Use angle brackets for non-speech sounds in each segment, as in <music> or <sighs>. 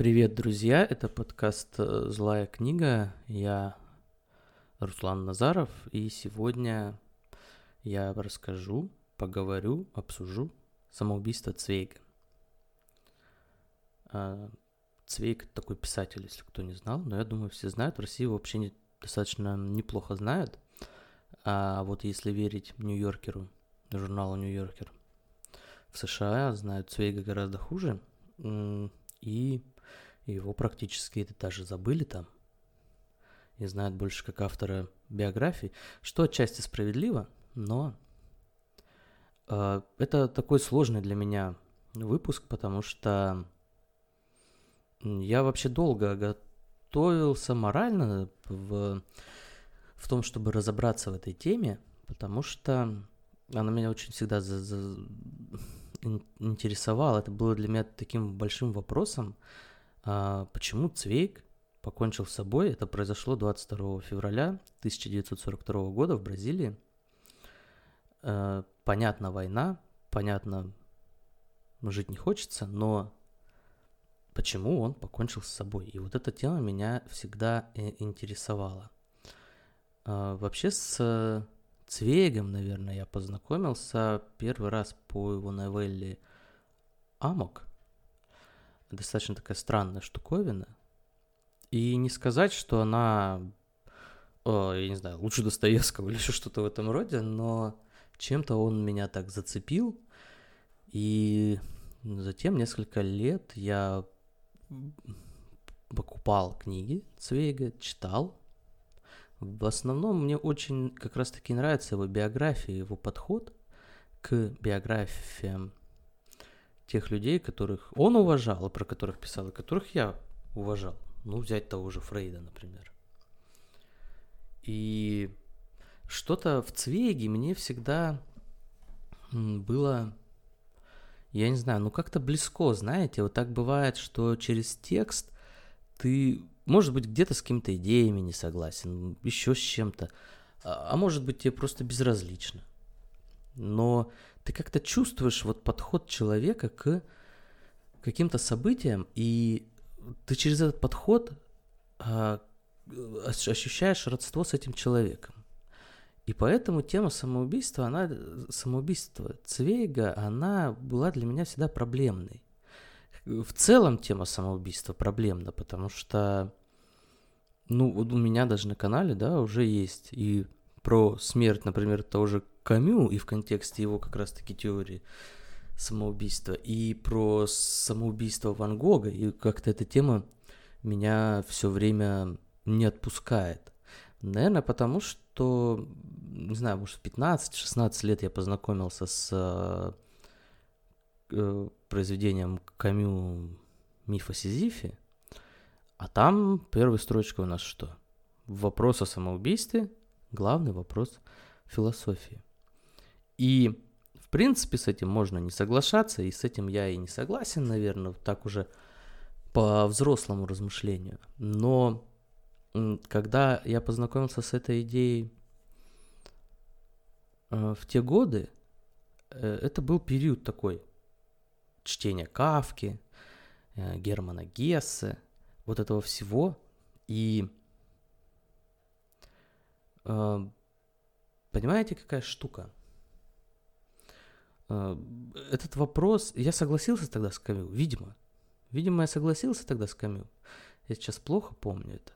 Привет, друзья! Это подкаст э, «Злая книга». Я Руслан Назаров, и сегодня я расскажу, поговорю, обсужу самоубийство Цвейга. А, Цвейг – такой писатель, если кто не знал, но я думаю, все знают. В России его вообще не, достаточно неплохо знают. А вот если верить Нью-Йоркеру, журналу Нью-Йоркер, в США знают Цвейга гораздо хуже. И его практически даже забыли там. И знают больше как автора биографии, что отчасти справедливо, но э, это такой сложный для меня выпуск, потому что я вообще долго готовился морально в, в том, чтобы разобраться в этой теме, потому что она меня очень всегда за, за, интересовала. Это было для меня таким большим вопросом, а, почему Цвейк покончил с собой. Это произошло 22 февраля 1942 года в Бразилии. А, понятно, война, понятно, жить не хочется, но почему он покончил с собой? И вот эта тема меня всегда э, интересовала. А, вообще с Цвейгом, наверное, я познакомился первый раз по его новелле «Амок», достаточно такая странная штуковина. И не сказать, что она, о, я не знаю, лучше Достоевского <laughs> или еще что-то в этом роде, но чем-то он меня так зацепил. И затем несколько лет я покупал книги Цвейга, читал. В основном мне очень как раз-таки нравится его биография, его подход к биографиям тех людей, которых он уважал, про которых писал, и которых я уважал. Ну, взять того же Фрейда, например. И что-то в Цвейге мне всегда было, я не знаю, ну как-то близко, знаете, вот так бывает, что через текст ты, может быть, где-то с какими-то идеями не согласен, еще с чем-то, а, а может быть, тебе просто безразлично. Но ты как-то чувствуешь вот подход человека к каким-то событиям, и ты через этот подход а, ощущаешь родство с этим человеком. И поэтому тема самоубийства, она, самоубийство Цвейга, она была для меня всегда проблемной. В целом тема самоубийства проблемна, потому что, ну, вот у меня даже на канале, да, уже есть и про смерть, например, того же Камю и в контексте его как раз-таки теории самоубийства, и про самоубийство Ван Гога, и как-то эта тема меня все время не отпускает. Наверное, потому что, не знаю, может, в 15-16 лет я познакомился с э, произведением Камю «Миф о Сизифе», а там первая строчка у нас что? Вопрос о самоубийстве, главный вопрос философии. И, в принципе, с этим можно не соглашаться, и с этим я и не согласен, наверное, так уже по взрослому размышлению. Но когда я познакомился с этой идеей э, в те годы, э, это был период такой чтения Кавки, э, Германа Гессе, вот этого всего. И понимаете, какая штука? А, этот вопрос, я согласился тогда с Камю, видимо. Видимо, я согласился тогда с Камю. Я сейчас плохо помню это.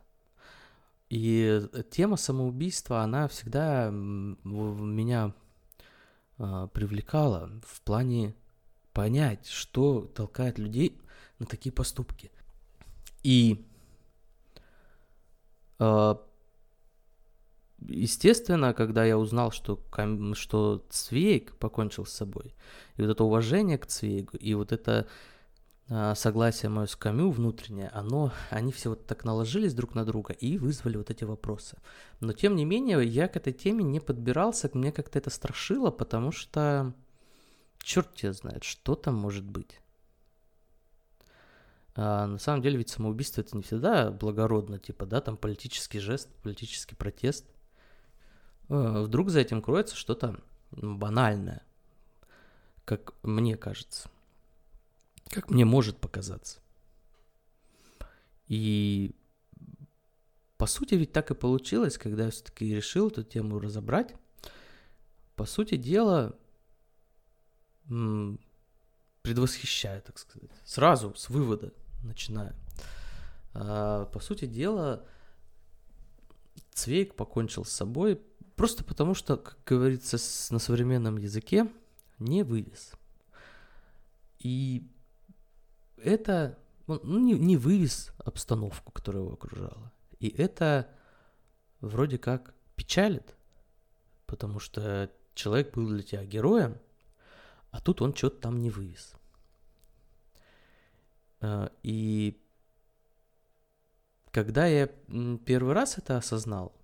И тема самоубийства, она всегда меня а, привлекала в плане понять, что толкает людей на такие поступки. И естественно, когда я узнал, что, что Цвейг покончил с собой, и вот это уважение к Цвейгу, и вот это а, согласие мое с Камю внутреннее, оно, они все вот так наложились друг на друга и вызвали вот эти вопросы. Но тем не менее, я к этой теме не подбирался, мне как-то это страшило, потому что черт тебя знает, что там может быть. А на самом деле ведь самоубийство это не всегда благородно, типа, да, там политический жест, политический протест. Э, вдруг за этим кроется что-то банальное, как мне кажется, как мне может показаться. И по сути ведь так и получилось, когда я все-таки решил эту тему разобрать. По сути дела, предвосхищаю, так сказать. Сразу с вывода начинаю. А, по сути дела, Цвейк покончил с собой просто потому, что, как говорится на современном языке, не вывез. И это ну, не, не вывез обстановку, которая его окружала. И это вроде как печалит, потому что человек был для тебя героем, а тут он что-то там не вывез. А, и когда я первый раз это осознал,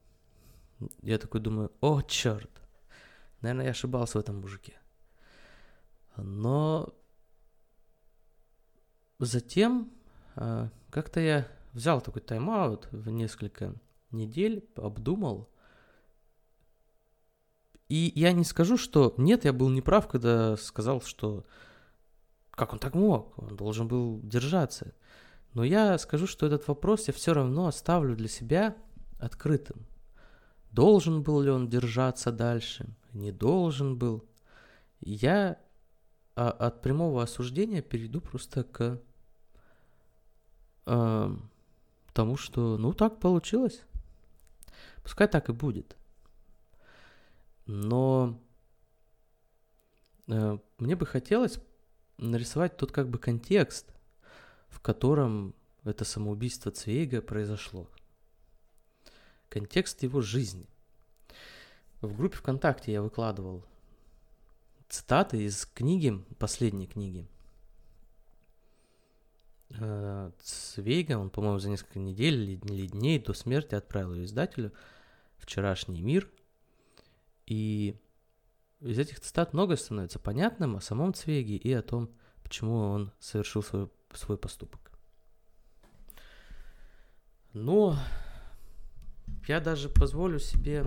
я такой думаю, о, черт, наверное, я ошибался в этом мужике. Но затем а, как-то я взял такой тайм-аут в несколько недель, обдумал, и я не скажу, что нет, я был неправ, когда сказал, что как он так мог, он должен был держаться. Но я скажу, что этот вопрос я все равно оставлю для себя открытым. Должен был ли он держаться дальше, не должен был. Я а, от прямого осуждения перейду просто к э, тому, что ну так получилось. Пускай так и будет. Но э, мне бы хотелось нарисовать тот как бы контекст, в котором это самоубийство Цвейга произошло. Контекст его жизни. В группе ВКонтакте я выкладывал цитаты из книги, последней книги. Э, Цвейга, он, по-моему, за несколько недель или дней до смерти отправил ее издателю «Вчерашний мир», и из этих цитат многое становится понятным о самом Цвеге и о том, почему он совершил свой, свой поступок. Но я даже позволю себе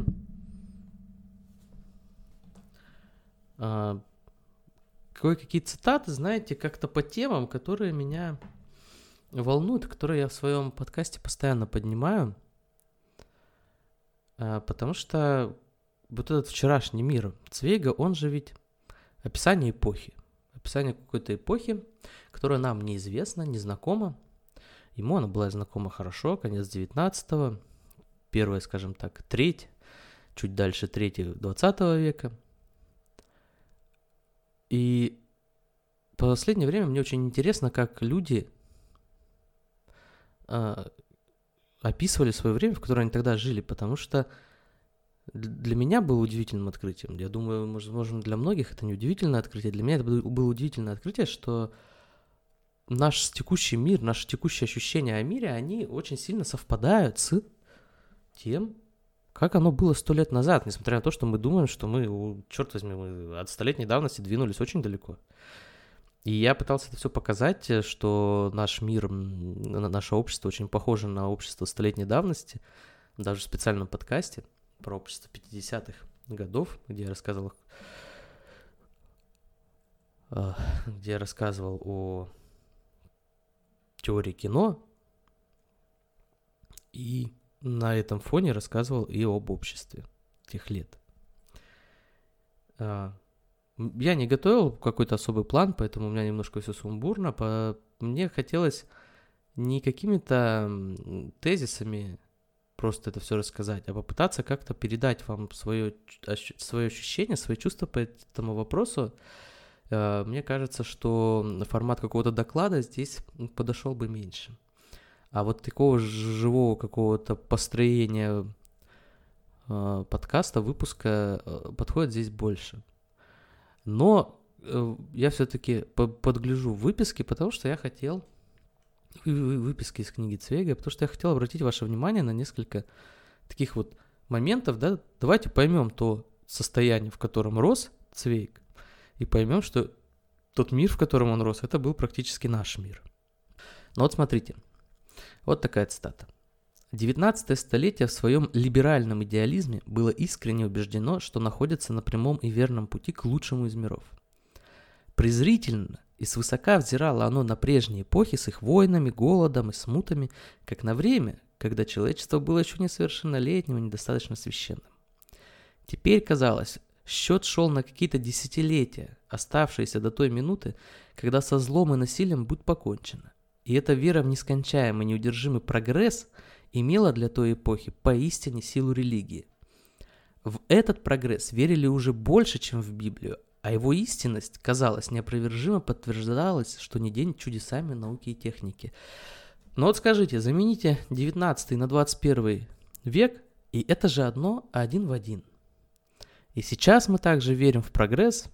а, кое-какие цитаты, знаете, как-то по темам, которые меня волнуют, которые я в своем подкасте постоянно поднимаю, а, потому что вот этот вчерашний мир Цвейга, он же ведь описание эпохи. Описание какой-то эпохи, которая нам неизвестна, незнакома. Ему она была знакома хорошо, конец 19-го, первая, скажем так, треть, чуть дальше третьего 20 века. И в последнее время мне очень интересно, как люди э, описывали свое время, в которое они тогда жили, потому что для меня было удивительным открытием. Я думаю, возможно, для многих это не удивительное открытие. Для меня это было удивительное открытие, что наш текущий мир, наши текущие ощущения о мире, они очень сильно совпадают с тем, как оно было сто лет назад, несмотря на то, что мы думаем, что мы, черт возьми, мы от столетней давности двинулись очень далеко. И я пытался это все показать, что наш мир, наше общество очень похоже на общество столетней давности, даже в специальном подкасте – про общество 50-х годов, где я рассказывал, а, где я рассказывал о теории кино, и на этом фоне рассказывал и об обществе тех лет. А, я не готовил какой-то особый план, поэтому у меня немножко все сумбурно. Мне хотелось не какими-то тезисами просто это все рассказать, а попытаться как-то передать вам свое, свое ощущение, свои чувства по этому вопросу. Э, мне кажется, что формат какого-то доклада здесь подошел бы меньше. А вот такого живого какого-то построения э, подкаста, выпуска э, подходит здесь больше. Но я все-таки подгляжу выписки, потому что я хотел выписки из книги Цвейга, потому что я хотел обратить ваше внимание на несколько таких вот моментов, да, давайте поймем то состояние, в котором рос Цвейг, и поймем, что тот мир, в котором он рос, это был практически наш мир. Но вот смотрите, вот такая цитата. 19 столетие в своем либеральном идеализме было искренне убеждено, что находится на прямом и верном пути к лучшему из миров. Презрительно и свысока взирало оно на прежние эпохи с их войнами, голодом и смутами, как на время, когда человечество было еще несовершеннолетним и недостаточно священным. Теперь, казалось, счет шел на какие-то десятилетия, оставшиеся до той минуты, когда со злом и насилием будет покончено. И эта вера в нескончаемый неудержимый прогресс имела для той эпохи поистине силу религии. В этот прогресс верили уже больше, чем в Библию, а его истинность, казалось, неопровержимо подтверждалась, что не день чудесами науки и техники. Но вот скажите, замените 19 на 21 век, и это же одно один в один. И сейчас мы также верим в прогресс,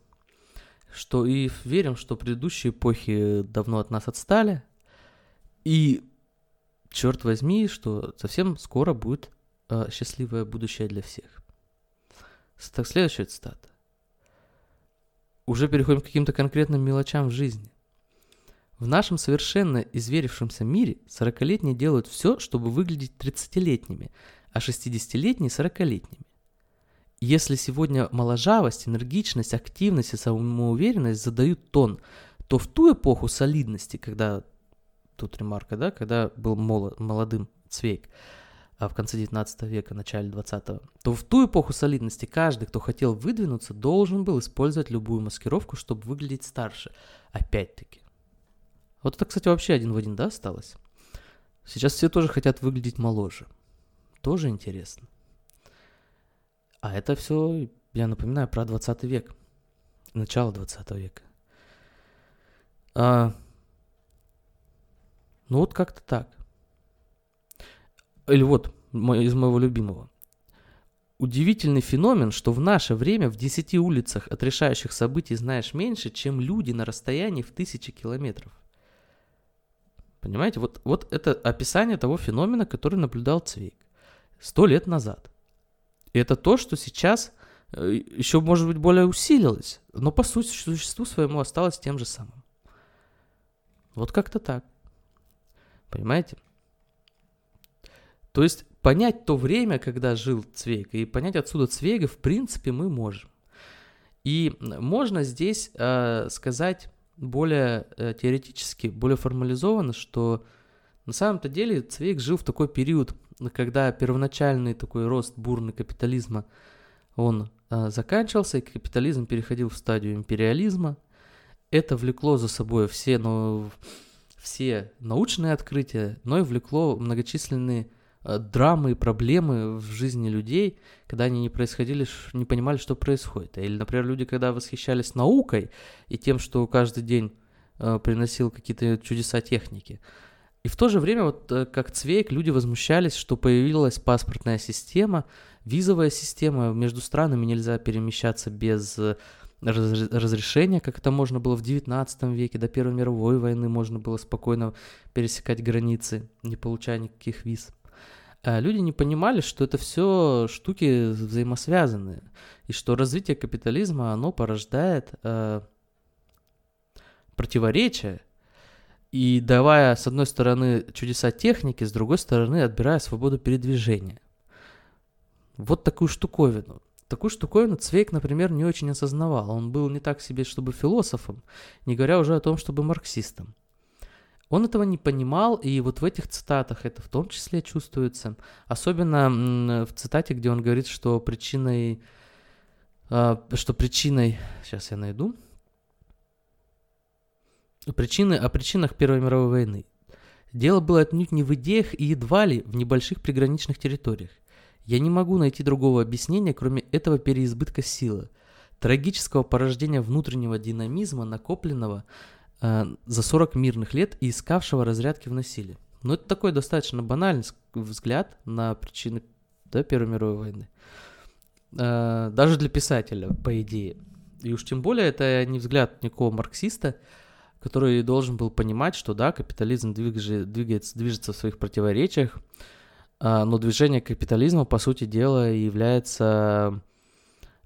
что и верим, что предыдущие эпохи давно от нас отстали, и черт возьми, что совсем скоро будет э, счастливое будущее для всех. Так, следующая цитата. Уже переходим к каким-то конкретным мелочам в жизни. В нашем совершенно изверившемся мире 40-летние делают все, чтобы выглядеть 30-летними, а 60-летние 40-летними. Если сегодня моложавость, энергичность, активность и самоуверенность задают тон, то в ту эпоху солидности, когда, тут ремарка, да, когда был молод, молодым Цвейк, а в конце 19 века, начале 20 то в ту эпоху солидности каждый, кто хотел выдвинуться, должен был использовать любую маскировку, чтобы выглядеть старше. Опять-таки. Вот это, кстати, вообще один в один, да, осталось? Сейчас все тоже хотят выглядеть моложе. Тоже интересно. А это все, я напоминаю, про 20 век. Начало 20 века. А, ну вот как-то так. Или вот, из моего любимого. Удивительный феномен, что в наше время в 10 улицах от решающих событий знаешь меньше, чем люди на расстоянии в тысячи километров. Понимаете, вот, вот это описание того феномена, который наблюдал Цвейк сто лет назад. И это то, что сейчас э, еще, может быть, более усилилось, но по сути, существу своему осталось тем же самым. Вот как-то так. Понимаете? То есть понять то время, когда жил Цвейг, и понять отсюда Цвейга, в принципе, мы можем. И можно здесь э, сказать более э, теоретически, более формализованно, что на самом-то деле Цвейг жил в такой период, когда первоначальный такой рост бурный капитализма, он э, заканчивался, и капитализм переходил в стадию империализма. Это влекло за собой все, но, все научные открытия, но и влекло многочисленные Э, драмы и проблемы в жизни людей, когда они не происходили, не понимали, что происходит. Или, например, люди, когда восхищались наукой и тем, что каждый день э, приносил какие-то чудеса техники. И в то же время, вот э, как Цвейк, люди возмущались, что появилась паспортная система, визовая система, между странами нельзя перемещаться без разрешения, как это можно было в 19 веке, до Первой мировой войны можно было спокойно пересекать границы, не получая никаких виз. А люди не понимали, что это все штуки взаимосвязанные, и что развитие капитализма, оно порождает э, противоречия, и давая, с одной стороны, чудеса техники, с другой стороны, отбирая свободу передвижения. Вот такую штуковину. Такую штуковину Цвейк, например, не очень осознавал. Он был не так себе, чтобы философом, не говоря уже о том, чтобы марксистом. Он этого не понимал, и вот в этих цитатах это в том числе чувствуется. Особенно в цитате, где он говорит, что причиной, а, что причиной, сейчас я найду, причины, о причинах Первой мировой войны. Дело было отнюдь не в идеях и едва ли в небольших приграничных территориях. Я не могу найти другого объяснения, кроме этого переизбытка силы, трагического порождения внутреннего динамизма, накопленного э, за 40 мирных лет и искавшего разрядки в насилии. Но это такой достаточно банальный взгляд на причины да, Первой мировой войны. Э, даже для писателя, по идее. И уж тем более это не взгляд никакого марксиста, который должен был понимать, что да, капитализм двигается, движется в своих противоречиях, но движение капитализма, по сути дела, является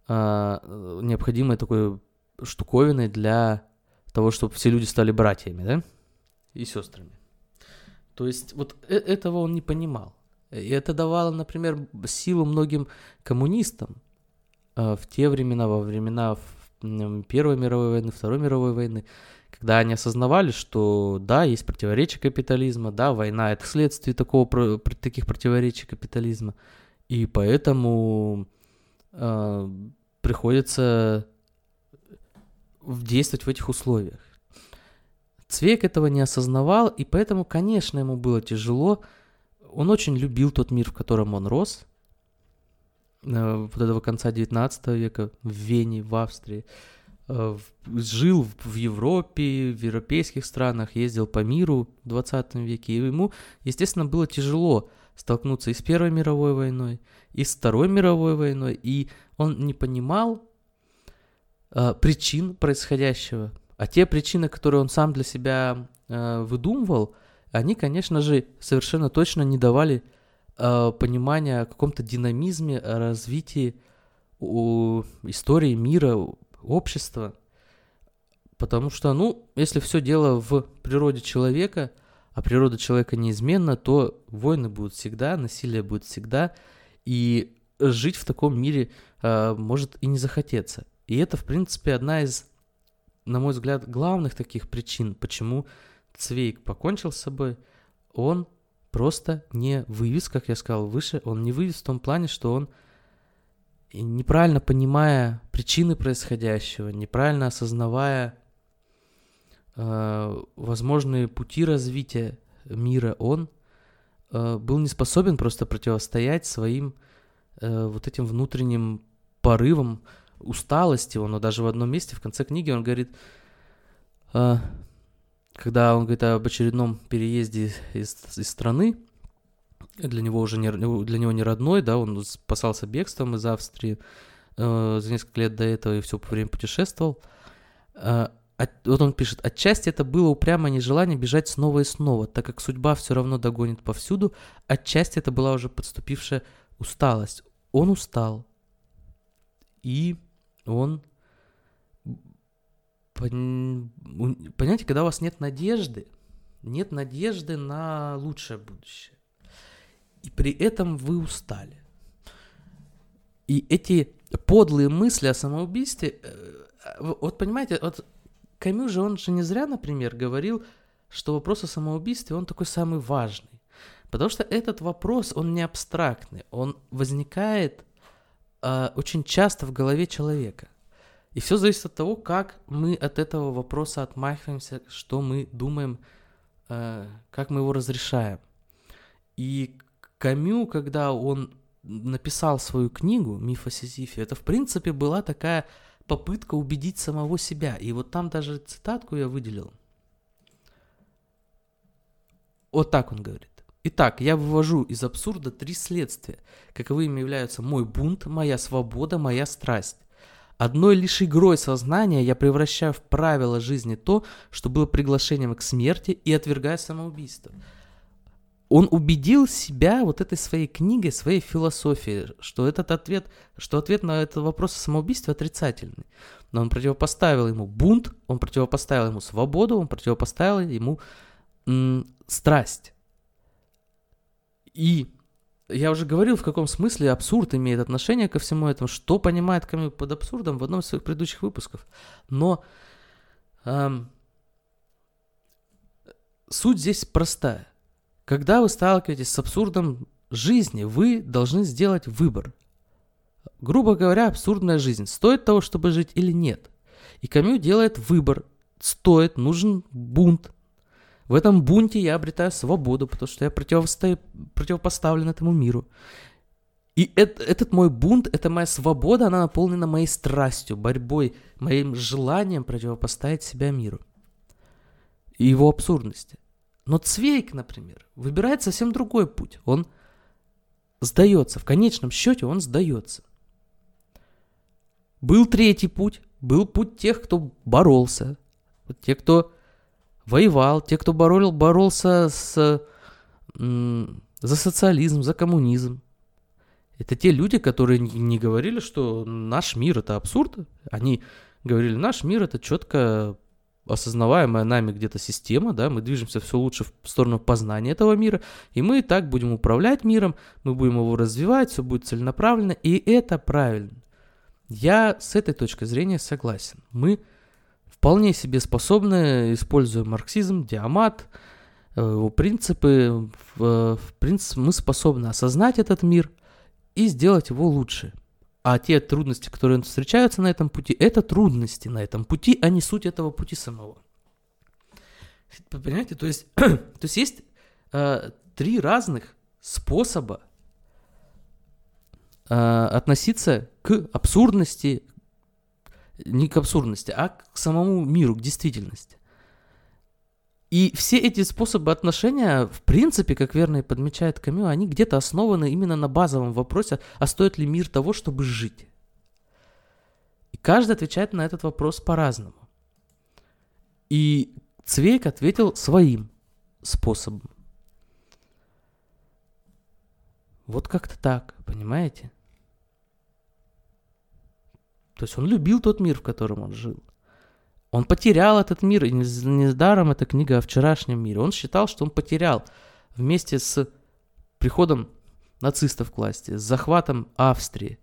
э, необходимой такой штуковиной для того, чтобы все люди стали братьями, да, и сестрами. То есть вот э, этого он не понимал. И это давало, например, силу многим коммунистам э, в те времена, во времена Первой мировой войны, Второй мировой войны, когда они осознавали, что да, есть противоречия капитализма, да, война это следствие такого, таких противоречий капитализма, и поэтому э, приходится действовать в этих условиях. Цвейк этого не осознавал, и поэтому, конечно, ему было тяжело. Он очень любил тот мир, в котором он рос, э, вот этого конца 19 века в Вене, в Австрии. Жил в Европе, в европейских странах, ездил по миру в 20 веке, и ему, естественно, было тяжело столкнуться и с Первой мировой войной, и с Второй мировой войной, и он не понимал э, причин происходящего, а те причины, которые он сам для себя э, выдумывал, они, конечно же, совершенно точно не давали э, понимания о каком-то динамизме, о развитии у истории мира, общества. Потому что, ну, если все дело в природе человека, а природа человека неизменна, то войны будут всегда, насилие будет всегда, и жить в таком мире э, может и не захотеться. И это, в принципе, одна из на мой взгляд, главных таких причин, почему Цвейк покончил с собой, он просто не вывез, как я сказал выше, он не вывез в том плане, что он, неправильно понимая причины происходящего, неправильно осознавая э, возможные пути развития мира, он э, был не способен просто противостоять своим э, вот этим внутренним порывам, усталости, он даже в одном месте в конце книги он говорит, э, когда он говорит об очередном переезде из, из страны, для него уже не, для него не родной, да, он спасался бегством из Австрии э, за несколько лет до этого и все время путешествовал. Э, вот он пишет, отчасти это было упрямое нежелание бежать снова и снова, так как судьба все равно догонит повсюду, отчасти это была уже подступившая усталость. Он устал. И он... Понимаете, когда у вас нет надежды, нет надежды на лучшее будущее. И при этом вы устали. И эти подлые мысли о самоубийстве, э, вот понимаете, вот Камю же, он же не зря, например, говорил, что вопрос о самоубийстве, он такой самый важный. Потому что этот вопрос, он не абстрактный, он возникает э, очень часто в голове человека. И все зависит от того, как мы от этого вопроса отмахиваемся, что мы думаем, э, как мы его разрешаем. И Камю, когда он написал свою книгу «Миф о Сизифе», это, в принципе, была такая попытка убедить самого себя. И вот там даже цитатку я выделил. Вот так он говорит. Итак, я вывожу из абсурда три следствия, каковыми являются мой бунт, моя свобода, моя страсть. Одной лишь игрой сознания я превращаю в правило жизни то, что было приглашением к смерти и отвергаю самоубийство. Он убедил себя вот этой своей книгой, своей философией, что этот ответ, что ответ на этот вопрос о самоубийстве отрицательный. Но он противопоставил ему бунт, он противопоставил ему свободу, он противопоставил ему м- страсть. И я уже говорил, в каком смысле абсурд имеет отношение ко всему этому, что понимает Камю под абсурдом в одном из своих предыдущих выпусков. Но эм, суть здесь простая. Когда вы сталкиваетесь с абсурдом жизни, вы должны сделать выбор. Грубо говоря, абсурдная жизнь стоит того, чтобы жить или нет. И Камю делает выбор. Стоит, нужен бунт, в этом бунте я обретаю свободу, потому что я противопоставлен этому миру. И это, этот мой бунт, это моя свобода, она наполнена моей страстью, борьбой, моим желанием противопоставить себя миру и его абсурдности. Но Цвейк, например, выбирает совсем другой путь. Он сдается. В конечном счете он сдается. Был третий путь. Был путь тех, кто боролся. Те, кто воевал, те, кто борол, боролся с, за социализм, за коммунизм. Это те люди, которые не говорили, что наш мир это абсурд. Они говорили, наш мир это четко осознаваемая нами где-то система, да, мы движемся все лучше в сторону познания этого мира, и мы так будем управлять миром, мы будем его развивать, все будет целенаправленно, и это правильно. Я с этой точки зрения согласен. Мы вполне себе способны, используя марксизм, диамат, э, его принципы, в, в принцип, мы способны осознать этот мир и сделать его лучше. А те трудности, которые встречаются на этом пути, это трудности на этом пути, а не суть этого пути самого. Понимаете, то есть, <clears throat> то есть есть э, три разных способа э, относиться к абсурдности, не к абсурдности, а к самому миру, к действительности. И все эти способы отношения, в принципе, как верно и подмечает Камю, они где-то основаны именно на базовом вопросе, а стоит ли мир того, чтобы жить. И каждый отвечает на этот вопрос по-разному. И Цвейк ответил своим способом. Вот как-то так, понимаете? То есть он любил тот мир, в котором он жил. Он потерял этот мир, и недаром эта книга о вчерашнем мире. Он считал, что он потерял вместе с приходом нацистов к власти, с захватом Австрии.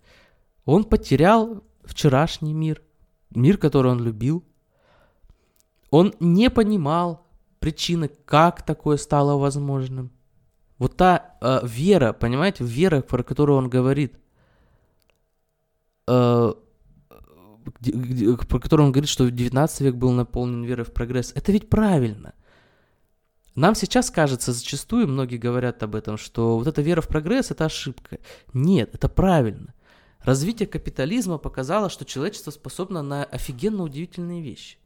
Он потерял вчерашний мир, мир, который он любил. Он не понимал причины, как такое стало возможным. Вот та э, вера, понимаете, вера, про которую он говорит, э, про которую он говорит, что 19 век был наполнен верой в прогресс, это ведь правильно. Нам сейчас кажется, зачастую многие говорят об этом, что вот эта вера в прогресс – это ошибка. Нет, это правильно. Развитие капитализма показало, что человечество способно на офигенно удивительные вещи.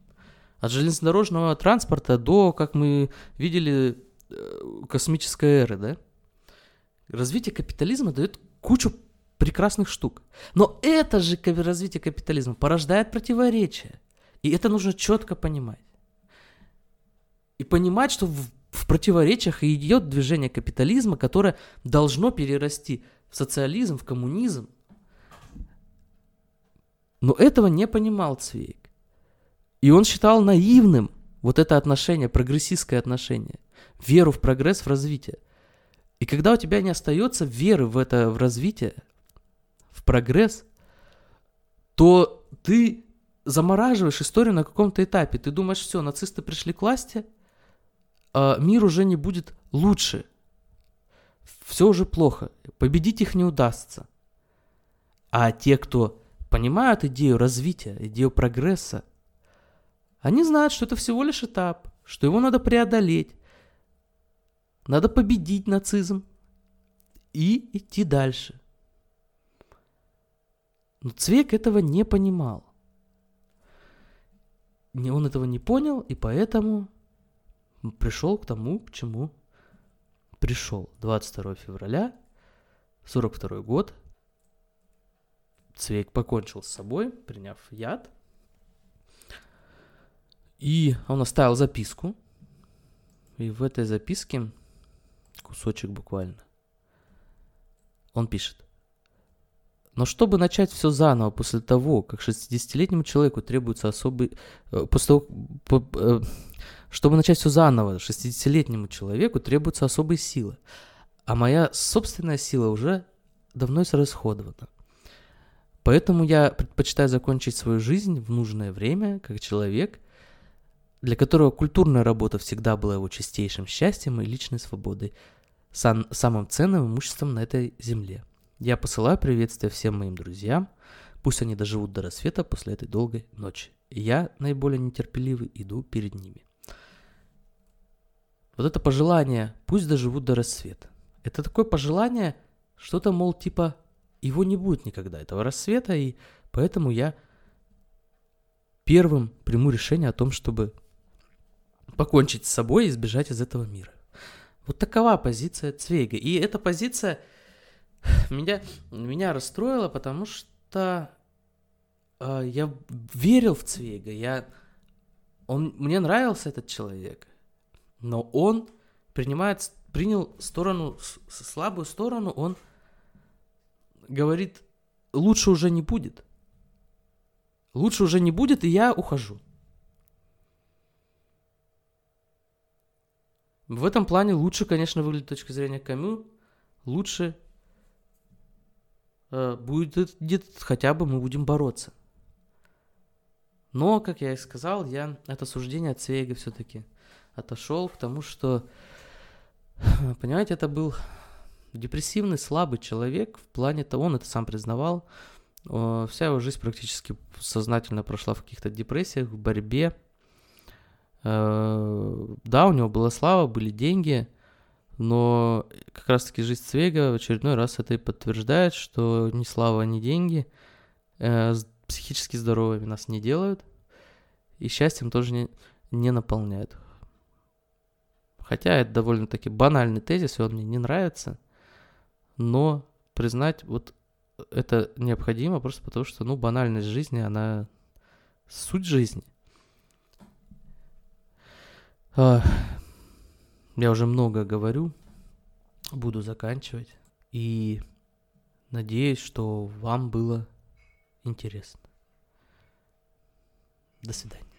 От железнодорожного транспорта до, как мы видели, Э, космической эры, да? Развитие капитализма дает кучу прекрасных штук. Но это же развитие капитализма порождает противоречия. И это нужно четко понимать. И понимать, что в, в противоречиях и идет движение капитализма, которое должно перерасти в социализм, в коммунизм. Но этого не понимал Цвейк. И он считал наивным вот это отношение, прогрессистское отношение веру в прогресс, в развитие. И когда у тебя не остается веры в это, в развитие, в прогресс, то ты замораживаешь историю на каком-то этапе. Ты думаешь, все, нацисты пришли к власти, а мир уже не будет лучше. Все уже плохо. Победить их не удастся. А те, кто понимают идею развития, идею прогресса, они знают, что это всего лишь этап, что его надо преодолеть, надо победить нацизм и идти дальше. Но Цвек этого не понимал. Он этого не понял, и поэтому пришел к тому, к чему пришел. 22 февраля, 42 год. Цвейк покончил с собой, приняв яд. И он оставил записку. И в этой записке кусочек буквально. Он пишет. Но чтобы начать все заново после того, как 60-летнему человеку требуется особый... Э, после того, по, э, чтобы начать все заново, 60-летнему человеку требуются особые силы. А моя собственная сила уже давно израсходована. Поэтому я предпочитаю закончить свою жизнь в нужное время, как человек, для которого культурная работа всегда была его чистейшим счастьем и личной свободой – сам, самым ценным имуществом на этой земле. Я посылаю приветствия всем моим друзьям, пусть они доживут до рассвета после этой долгой ночи. Я, наиболее нетерпеливый, иду перед ними. Вот это пожелание, пусть доживут до рассвета. Это такое пожелание, что-то, мол, типа, его не будет никогда, этого рассвета, и поэтому я первым приму решение о том, чтобы покончить с собой и сбежать из этого мира. Вот такова позиция Цвейга. И эта позиция <laughs> меня, меня расстроила, потому что э, я верил в Цвейга. Я, он, мне нравился этот человек, но он принимает, принял сторону, слабую сторону, он говорит, лучше уже не будет. Лучше уже не будет, и я ухожу. В этом плане лучше, конечно, выглядит с точки зрения Камю, лучше будет, будет хотя бы мы будем бороться. Но, как я и сказал, я это суждение от Цвейга все-таки отошел к тому, что, <sighs> понимаете, это был депрессивный, слабый человек в плане того, он это сам признавал, вся его жизнь практически сознательно прошла в каких-то депрессиях, в борьбе. Э, да, у него была слава, были деньги, но как раз-таки жизнь Цвега в очередной раз это и подтверждает, что ни слава, ни деньги э, психически здоровыми нас не делают, и счастьем тоже не, не наполняют. Хотя это довольно-таки банальный тезис, и он мне не нравится, но признать вот это необходимо просто потому, что, ну, банальность жизни, она суть жизни. Я уже много говорю, буду заканчивать. И надеюсь, что вам было интересно. До свидания.